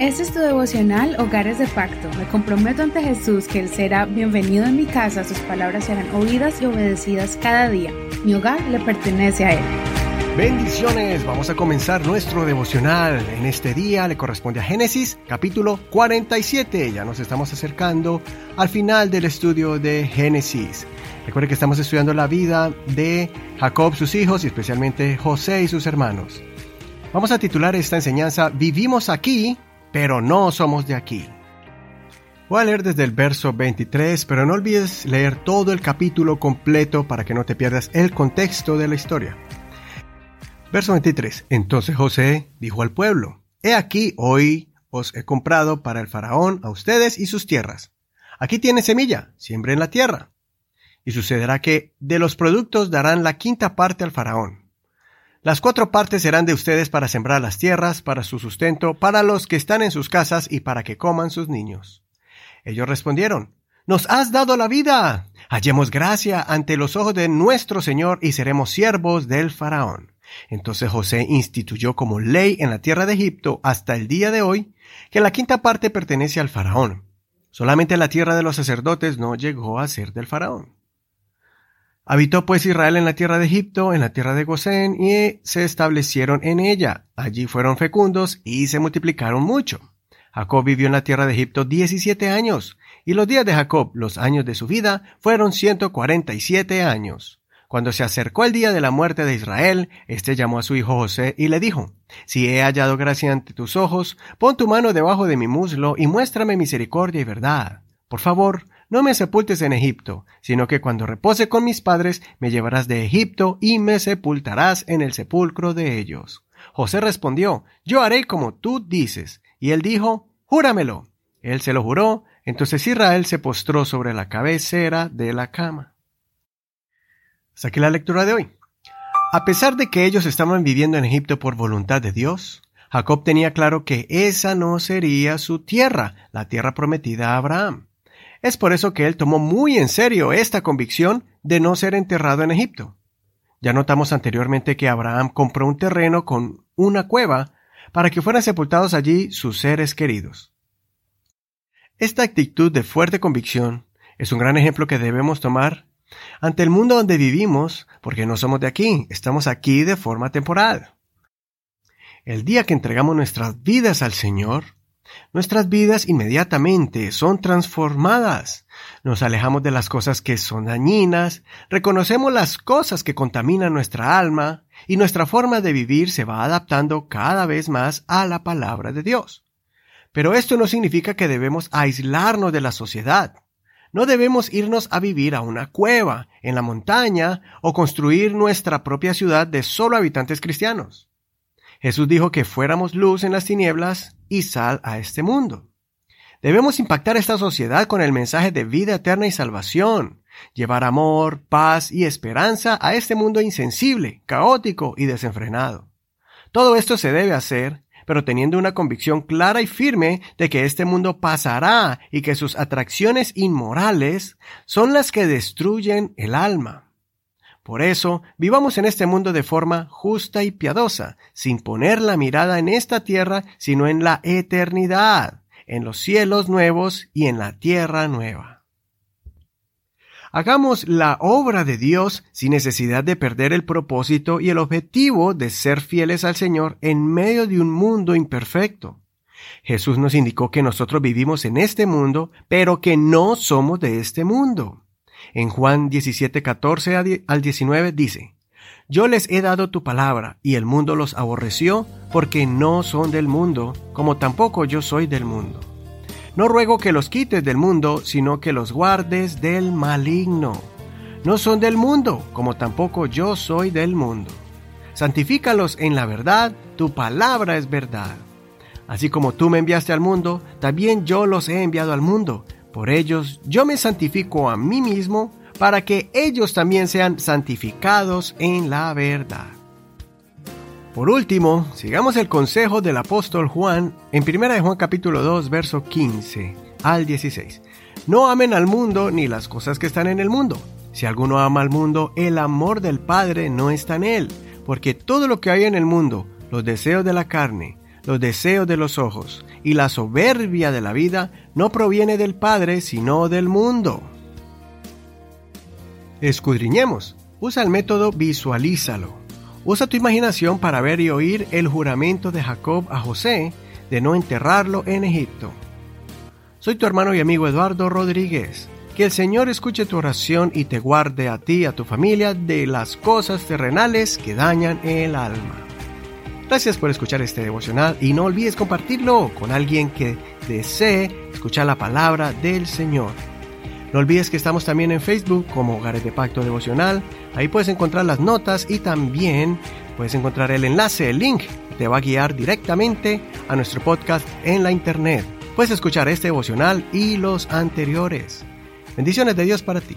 Este es tu devocional Hogares de Pacto. Me comprometo ante Jesús que Él será bienvenido en mi casa, sus palabras serán oídas y obedecidas cada día. Mi hogar le pertenece a Él. Bendiciones, vamos a comenzar nuestro devocional. En este día le corresponde a Génesis capítulo 47. Ya nos estamos acercando al final del estudio de Génesis. Recuerde que estamos estudiando la vida de Jacob, sus hijos y especialmente José y sus hermanos. Vamos a titular esta enseñanza Vivimos aquí, pero no somos de aquí. Voy a leer desde el verso 23, pero no olvides leer todo el capítulo completo para que no te pierdas el contexto de la historia. Verso 23. Entonces José dijo al pueblo, He aquí, hoy os he comprado para el faraón a ustedes y sus tierras. Aquí tiene semilla, siembre en la tierra. Y sucederá que de los productos darán la quinta parte al faraón. Las cuatro partes serán de ustedes para sembrar las tierras, para su sustento, para los que están en sus casas y para que coman sus niños. Ellos respondieron, Nos has dado la vida. Hallemos gracia ante los ojos de nuestro Señor y seremos siervos del faraón. Entonces José instituyó como ley en la tierra de Egipto hasta el día de hoy que la quinta parte pertenece al faraón. Solamente la tierra de los sacerdotes no llegó a ser del faraón. Habitó pues Israel en la tierra de Egipto, en la tierra de Gosén, y se establecieron en ella. Allí fueron fecundos y se multiplicaron mucho. Jacob vivió en la tierra de Egipto diecisiete años, y los días de Jacob, los años de su vida, fueron ciento cuarenta y siete años. Cuando se acercó el día de la muerte de Israel, éste llamó a su hijo José y le dijo, Si he hallado gracia ante tus ojos, pon tu mano debajo de mi muslo y muéstrame misericordia y verdad. Por favor, no me sepultes en Egipto, sino que cuando repose con mis padres, me llevarás de Egipto y me sepultarás en el sepulcro de ellos. José respondió, Yo haré como tú dices. Y él dijo, Júramelo. Él se lo juró, entonces Israel se postró sobre la cabecera de la cama. Saqué la lectura de hoy. A pesar de que ellos estaban viviendo en Egipto por voluntad de Dios, Jacob tenía claro que esa no sería su tierra, la tierra prometida a Abraham. Es por eso que él tomó muy en serio esta convicción de no ser enterrado en Egipto. Ya notamos anteriormente que Abraham compró un terreno con una cueva para que fueran sepultados allí sus seres queridos. Esta actitud de fuerte convicción es un gran ejemplo que debemos tomar ante el mundo donde vivimos, porque no somos de aquí, estamos aquí de forma temporal. El día que entregamos nuestras vidas al Señor, nuestras vidas inmediatamente son transformadas. Nos alejamos de las cosas que son dañinas, reconocemos las cosas que contaminan nuestra alma y nuestra forma de vivir se va adaptando cada vez más a la palabra de Dios. Pero esto no significa que debemos aislarnos de la sociedad. No debemos irnos a vivir a una cueva, en la montaña, o construir nuestra propia ciudad de solo habitantes cristianos. Jesús dijo que fuéramos luz en las tinieblas y sal a este mundo. Debemos impactar esta sociedad con el mensaje de vida eterna y salvación, llevar amor, paz y esperanza a este mundo insensible, caótico y desenfrenado. Todo esto se debe hacer pero teniendo una convicción clara y firme de que este mundo pasará y que sus atracciones inmorales son las que destruyen el alma. Por eso, vivamos en este mundo de forma justa y piadosa, sin poner la mirada en esta tierra, sino en la eternidad, en los cielos nuevos y en la tierra nueva. Hagamos la obra de Dios sin necesidad de perder el propósito y el objetivo de ser fieles al Señor en medio de un mundo imperfecto. Jesús nos indicó que nosotros vivimos en este mundo, pero que no somos de este mundo. En Juan 17, 14 al 19 dice, Yo les he dado tu palabra, y el mundo los aborreció, porque no son del mundo, como tampoco yo soy del mundo. No ruego que los quites del mundo, sino que los guardes del maligno. No son del mundo, como tampoco yo soy del mundo. Santifícalos en la verdad, tu palabra es verdad. Así como tú me enviaste al mundo, también yo los he enviado al mundo. Por ellos yo me santifico a mí mismo, para que ellos también sean santificados en la verdad. Por último, sigamos el consejo del apóstol Juan en 1 Juan capítulo 2, verso 15 al 16. No amen al mundo ni las cosas que están en el mundo. Si alguno ama al mundo, el amor del Padre no está en él, porque todo lo que hay en el mundo, los deseos de la carne, los deseos de los ojos y la soberbia de la vida no proviene del Padre, sino del mundo. Escudriñemos. Usa el método visualízalo. Usa tu imaginación para ver y oír el juramento de Jacob a José de no enterrarlo en Egipto. Soy tu hermano y amigo Eduardo Rodríguez. Que el Señor escuche tu oración y te guarde a ti y a tu familia de las cosas terrenales que dañan el alma. Gracias por escuchar este devocional y no olvides compartirlo con alguien que desee escuchar la palabra del Señor. No olvides que estamos también en Facebook como Hogares de Pacto Devocional. Ahí puedes encontrar las notas y también puedes encontrar el enlace, el link, te va a guiar directamente a nuestro podcast en la internet. Puedes escuchar este devocional y los anteriores. Bendiciones de Dios para ti.